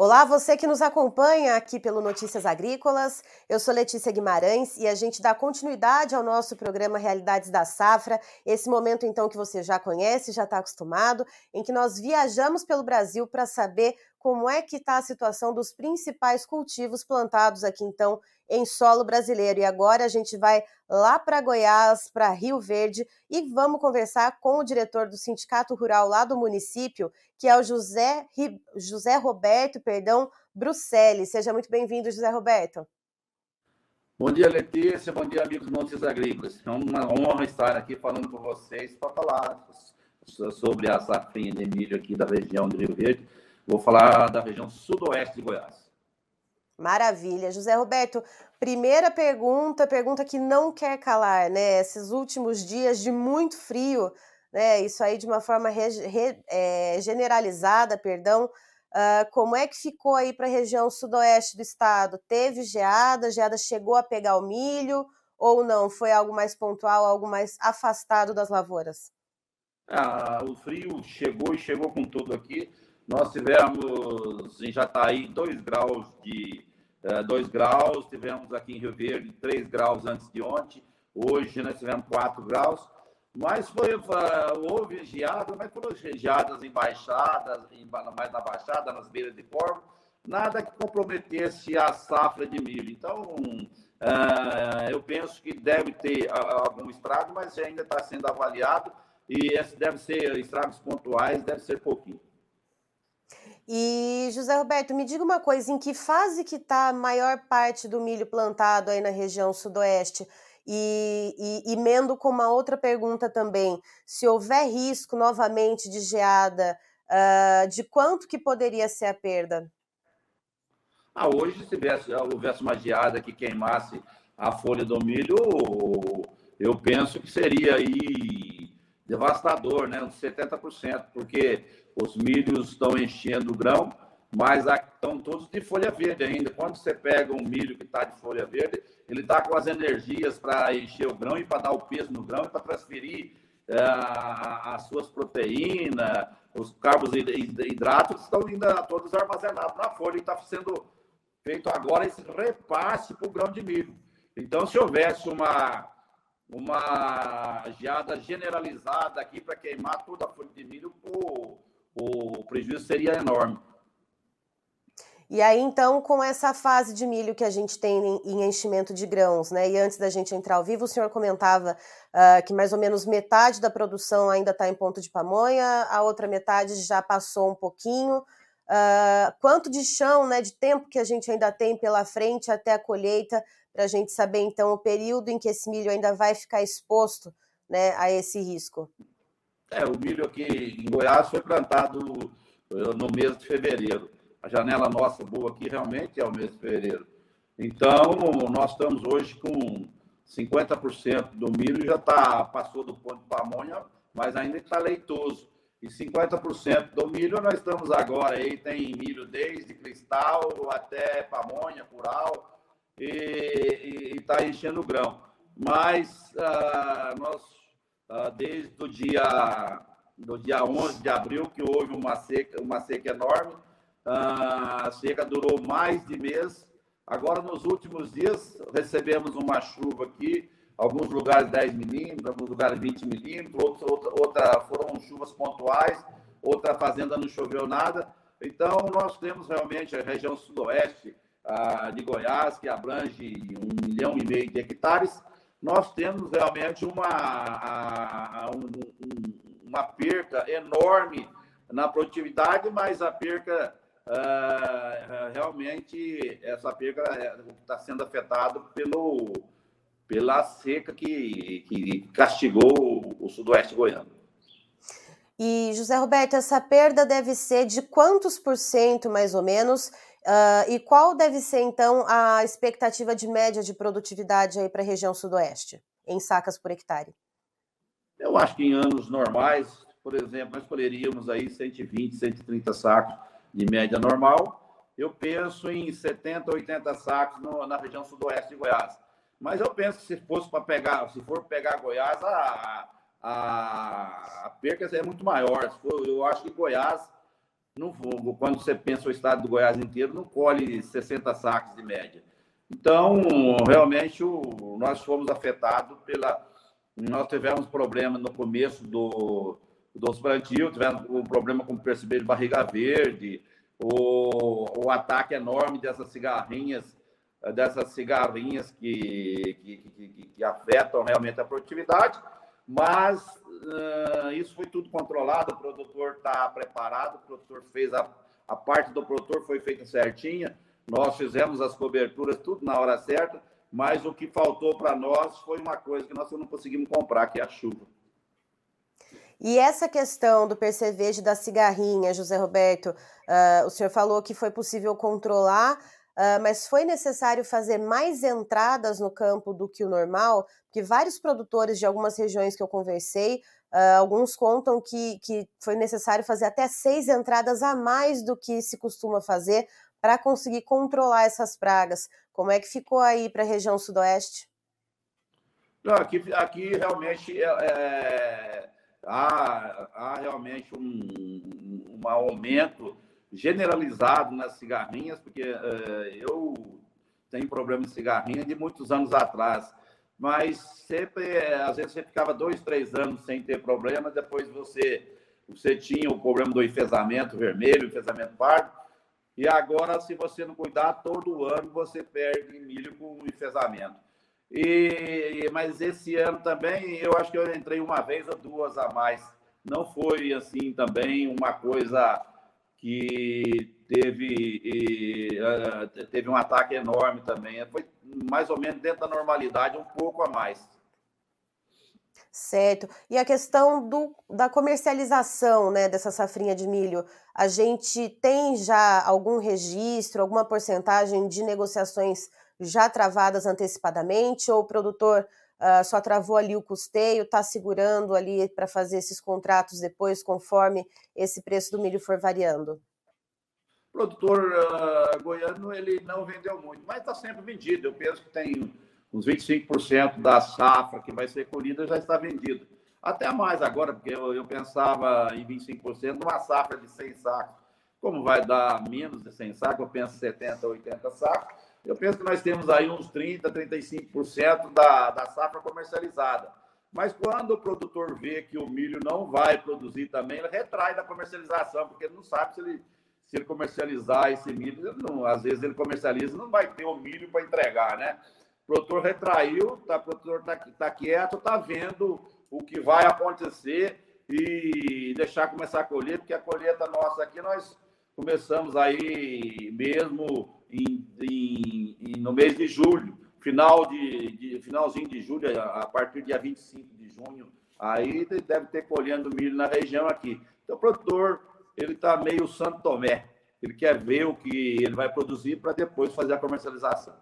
Olá, você que nos acompanha aqui pelo Notícias Agrícolas. Eu sou Letícia Guimarães e a gente dá continuidade ao nosso programa Realidades da Safra. Esse momento, então, que você já conhece, já está acostumado, em que nós viajamos pelo Brasil para saber como é que está a situação dos principais cultivos plantados aqui, então, em solo brasileiro. E agora a gente vai lá para Goiás, para Rio Verde, e vamos conversar com o diretor do Sindicato Rural lá do município, que é o José, José Roberto, perdão, Bruxelles. Seja muito bem-vindo, José Roberto. Bom dia, Letícia. Bom dia, amigos Montes Agrícolas. É uma honra estar aqui falando com vocês para falar sobre a safrinha de milho aqui da região do Rio Verde. Vou falar da região sudoeste de Goiás. Maravilha. José Roberto, primeira pergunta, pergunta que não quer calar, né? Esses últimos dias de muito frio, né? Isso aí de uma forma re, re, é, generalizada, perdão. Uh, como é que ficou aí para a região sudoeste do estado? Teve geada? Geada chegou a pegar o milho ou não? Foi algo mais pontual, algo mais afastado das lavouras? Ah, o frio chegou e chegou com tudo aqui. Nós tivemos em Jataí 2 graus de 2 é, graus, tivemos aqui em Rio Verde 3 graus antes de ontem, hoje nós tivemos 4 graus, mas foi, houve geada, mas foram geadas em baixadas, em, mais na baixada, nas beiras de corvo, nada que comprometesse a safra de milho. Então, uh, eu penso que deve ter algum estrago, mas ainda está sendo avaliado e deve ser estragos pontuais, deve ser pouquinho. E, José Roberto, me diga uma coisa, em que fase que está a maior parte do milho plantado aí na região sudoeste? E, e emendo com uma outra pergunta também, se houver risco novamente de geada, uh, de quanto que poderia ser a perda? Ah, hoje, se tivesse, houvesse uma geada que queimasse a folha do milho, eu penso que seria aí devastador, né? Uns 70%, porque os milhos estão enchendo o grão, mas estão todos de folha verde ainda. Quando você pega um milho que está de folha verde, ele está com as energias para encher o grão e para dar o peso no grão e para transferir é, as suas proteínas, os carboidratos estão ainda todos armazenados na folha e está sendo feito agora esse repasse para o grão de milho. Então, se houvesse uma uma geada generalizada aqui para queimar toda a folha de milho, o, o prejuízo seria enorme. E aí, então, com essa fase de milho que a gente tem em enchimento de grãos, né? E antes da gente entrar ao vivo, o senhor comentava uh, que mais ou menos metade da produção ainda está em ponto de pamonha, a outra metade já passou um pouquinho. Uh, quanto de chão, né, de tempo que a gente ainda tem pela frente até a colheita, para a gente saber então o período em que esse milho ainda vai ficar exposto né, a esse risco. É, o milho aqui em Goiás foi plantado eh, no mês de fevereiro. A janela nossa boa aqui realmente é o mês de fevereiro. Então, nós estamos hoje com 50% do milho já tá, passou do ponto de pamonha, mas ainda está leitoso. E 50% do milho nós estamos agora aí, tem milho desde cristal até pamonha, curau, e está enchendo o grão. Mas ah, nós, desde o dia, do dia 11 de abril, que houve uma seca, uma seca enorme, ah, a seca durou mais de mês. Agora, nos últimos dias, recebemos uma chuva aqui, alguns lugares 10 milímetros, alguns lugares 20 milímetros, outra, outra, outra foram chuvas pontuais, outra fazenda não choveu nada. Então, nós temos realmente a região sudoeste, de Goiás, que abrange um milhão e meio de hectares, nós temos realmente uma, uma perca enorme na produtividade, mas a perca Uh, realmente essa perca está é, sendo afetada pelo, pela seca que, que castigou o sudoeste goiano. E, José Roberto, essa perda deve ser de quantos por cento, mais ou menos, Uh, e qual deve ser, então, a expectativa de média de produtividade aí para a região sudoeste, em sacas por hectare? Eu acho que em anos normais, por exemplo, nós colheríamos aí 120, 130 sacos de média normal. Eu penso em 70, 80 sacos no, na região sudoeste de Goiás. Mas eu penso que se fosse para pegar, se for pegar Goiás, a, a, a perca é muito maior. Eu acho que Goiás não, quando você pensa o estado do Goiás inteiro, não colhe 60 sacos de média. Então, realmente, o, nós fomos afetados pela. Nós tivemos problema no começo do, dos plantios, tivemos um problema com perceber de barriga verde, o, o ataque enorme dessas cigarrinhas, dessas cigarrinhas que, que, que, que afetam realmente a produtividade, mas uh, isso foi tudo controlado, o produtor está preparado, o produtor fez a, a parte do produtor foi feita certinha, nós fizemos as coberturas tudo na hora certa, mas o que faltou para nós foi uma coisa que nós não conseguimos comprar, que é a chuva. E essa questão do percevejo da cigarrinha, José Roberto, uh, o senhor falou que foi possível controlar, uh, mas foi necessário fazer mais entradas no campo do que o normal, porque vários produtores de algumas regiões que eu conversei, uh, alguns contam que, que foi necessário fazer até seis entradas a mais do que se costuma fazer para conseguir controlar essas pragas. Como é que ficou aí para a região sudoeste? Não, aqui, aqui realmente é, é há, há realmente um, um aumento generalizado nas cigarrinhas, porque uh, eu tenho problema de cigarrinha de muitos anos atrás, mas sempre, às vezes você ficava dois, três anos sem ter problema, depois você, você tinha o problema do enfesamento vermelho, enfesamento pardo, e agora, se você não cuidar, todo ano você perde milho com enfesamento. E, mas esse ano também, eu acho que eu entrei uma vez ou duas a mais. Não foi assim também uma coisa que teve, e, uh, teve um ataque enorme também. Foi mais ou menos dentro da normalidade, um pouco a mais. Certo. E a questão do, da comercialização né, dessa safrinha de milho, a gente tem já algum registro, alguma porcentagem de negociações já travadas antecipadamente, ou o produtor uh, só travou ali o custeio, está segurando ali para fazer esses contratos depois, conforme esse preço do milho for variando? Produtor uh, goiano ele não vendeu muito, mas está sempre vendido. Eu penso que tem uns 25% da safra que vai ser colhida já está vendido. Até mais agora, porque eu, eu pensava em 25% numa safra de 100 sacos. Como vai dar menos de 100 sacos, eu penso 70, 80 sacos eu penso que nós temos aí uns 30%, 35% da, da safra comercializada. Mas quando o produtor vê que o milho não vai produzir também, ele retrai da comercialização, porque ele não sabe se ele, se ele comercializar esse milho, não, às vezes ele comercializa não vai ter o milho para entregar, né? O produtor retraiu, tá, o produtor está tá quieto, está vendo o que vai acontecer e deixar começar a colher, porque a colheita nossa aqui, nós começamos aí mesmo em, em, em, no mês de julho, final de, de, finalzinho de julho, a, partir do dia 25 de junho, aí deve ter colhendo milho na região aqui. Então, o produtor, ele está meio Santo Tomé, ele quer ver o que ele vai produzir para depois fazer a comercialização.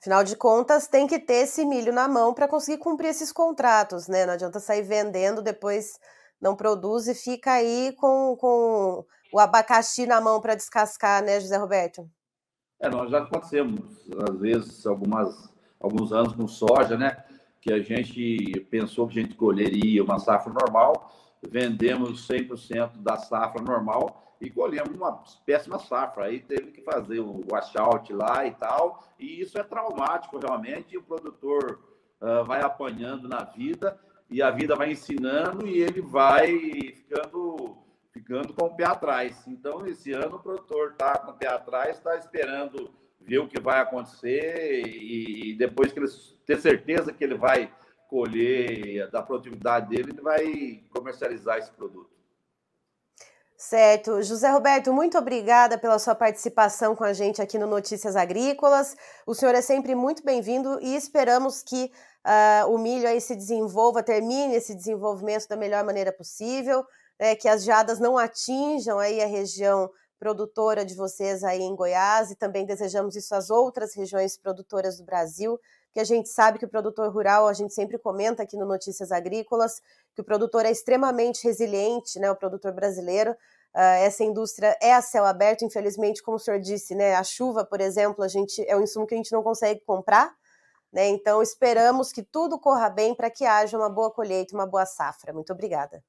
Afinal de contas, tem que ter esse milho na mão para conseguir cumprir esses contratos, né? Não adianta sair vendendo, depois não produz e fica aí com, com o abacaxi na mão para descascar, né, José Roberto? É, nós já acontecemos, às vezes, algumas, alguns anos com soja, né? Que a gente pensou que a gente colheria uma safra normal, vendemos 100% da safra normal e colhemos uma péssima safra. Aí teve que fazer o washout lá e tal, e isso é traumático realmente, e o produtor uh, vai apanhando na vida, e a vida vai ensinando, e ele vai ficando ficando com o pé atrás. Então, esse ano, o produtor está com o pé atrás, está esperando ver o que vai acontecer e, depois que ele ter certeza que ele vai colher da produtividade dele, ele vai comercializar esse produto. Certo. José Roberto, muito obrigada pela sua participação com a gente aqui no Notícias Agrícolas. O senhor é sempre muito bem-vindo e esperamos que uh, o milho aí se desenvolva, termine esse desenvolvimento da melhor maneira possível né, que as geadas não atinjam aí a região produtora de vocês aí em Goiás e também desejamos isso às outras regiões produtoras do Brasil, que a gente sabe que o produtor rural, a gente sempre comenta aqui no Notícias Agrícolas, que o produtor é extremamente resiliente, né, o produtor brasileiro, uh, essa indústria é a céu aberto, infelizmente, como o senhor disse, né, a chuva, por exemplo, a gente é um insumo que a gente não consegue comprar, né, então esperamos que tudo corra bem para que haja uma boa colheita, uma boa safra. Muito obrigada.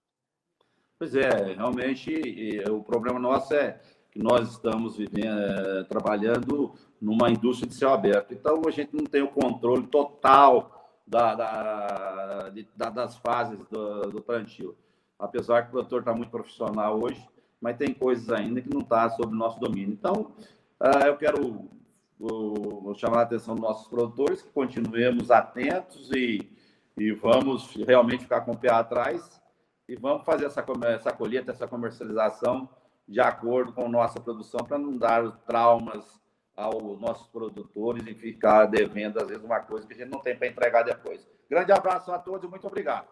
Pois é, realmente o problema nosso é que nós estamos vivendo, é, trabalhando numa indústria de céu aberto. Então, a gente não tem o controle total da, da, de, da, das fases do, do plantio. Apesar que o produtor está muito profissional hoje, mas tem coisas ainda que não está sob nosso domínio. Então, uh, eu quero chamar a atenção dos nossos produtores, que continuemos atentos e, e vamos realmente ficar com o pé atrás e vamos fazer essa, essa colheita, essa comercialização de acordo com nossa produção, para não dar traumas aos nossos produtores e ficar devendo, às vezes, uma coisa que a gente não tem para entregar depois. Grande abraço a todos muito obrigado.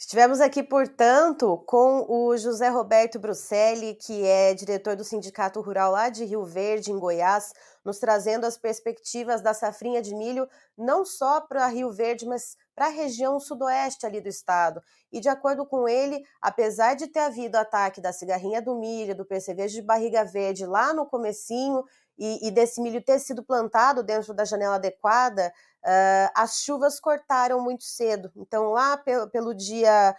Estivemos aqui, portanto, com o José Roberto Bruselli, que é diretor do Sindicato Rural lá de Rio Verde, em Goiás, nos trazendo as perspectivas da safrinha de milho, não só para Rio Verde, mas para a região sudoeste ali do estado. E de acordo com ele, apesar de ter havido ataque da cigarrinha do milho, do percevejo de barriga verde lá no comecinho, e, e desse milho ter sido plantado dentro da janela adequada, uh, as chuvas cortaram muito cedo. Então, lá pelo, pelo dia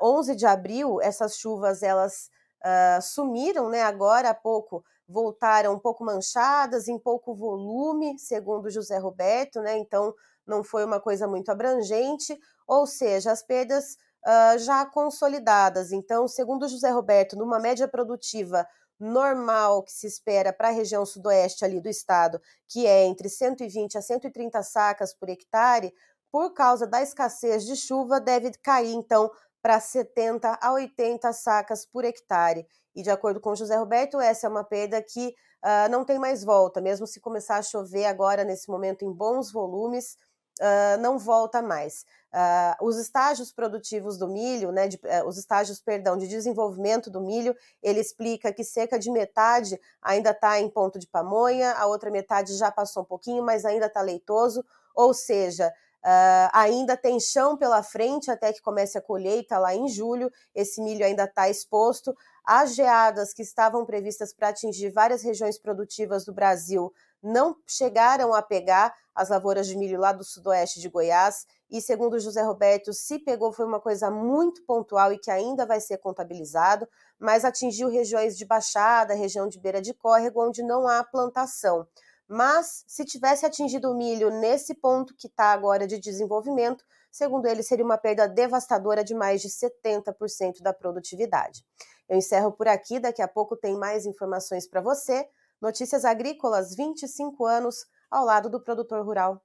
uh, 11 de abril, essas chuvas elas uh, sumiram, né? Agora há pouco voltaram um pouco manchadas, em pouco volume, segundo José Roberto, né? Então não foi uma coisa muito abrangente, ou seja, as perdas uh, já consolidadas. Então, segundo José Roberto, numa média produtiva normal que se espera para a região sudoeste ali do estado, que é entre 120 a 130 sacas por hectare, por causa da escassez de chuva, deve cair então para 70 a 80 sacas por hectare. E de acordo com José Roberto, essa é uma perda que uh, não tem mais volta, mesmo se começar a chover agora nesse momento em bons volumes, uh, não volta mais. Uh, os estágios produtivos do milho, né, de, uh, os estágios, perdão, de desenvolvimento do milho, ele explica que cerca de metade ainda está em ponto de pamonha, a outra metade já passou um pouquinho, mas ainda está leitoso, ou seja, Uh, ainda tem chão pela frente até que comece a colheita lá em julho. Esse milho ainda está exposto. As geadas que estavam previstas para atingir várias regiões produtivas do Brasil não chegaram a pegar as lavouras de milho lá do sudoeste de Goiás. E segundo José Roberto, se pegou foi uma coisa muito pontual e que ainda vai ser contabilizado, mas atingiu regiões de baixada, região de beira de córrego, onde não há plantação. Mas se tivesse atingido o milho nesse ponto que está agora de desenvolvimento, segundo ele, seria uma perda devastadora de mais de 70% da produtividade. Eu encerro por aqui, daqui a pouco tem mais informações para você. Notícias Agrícolas, 25 anos ao lado do produtor rural.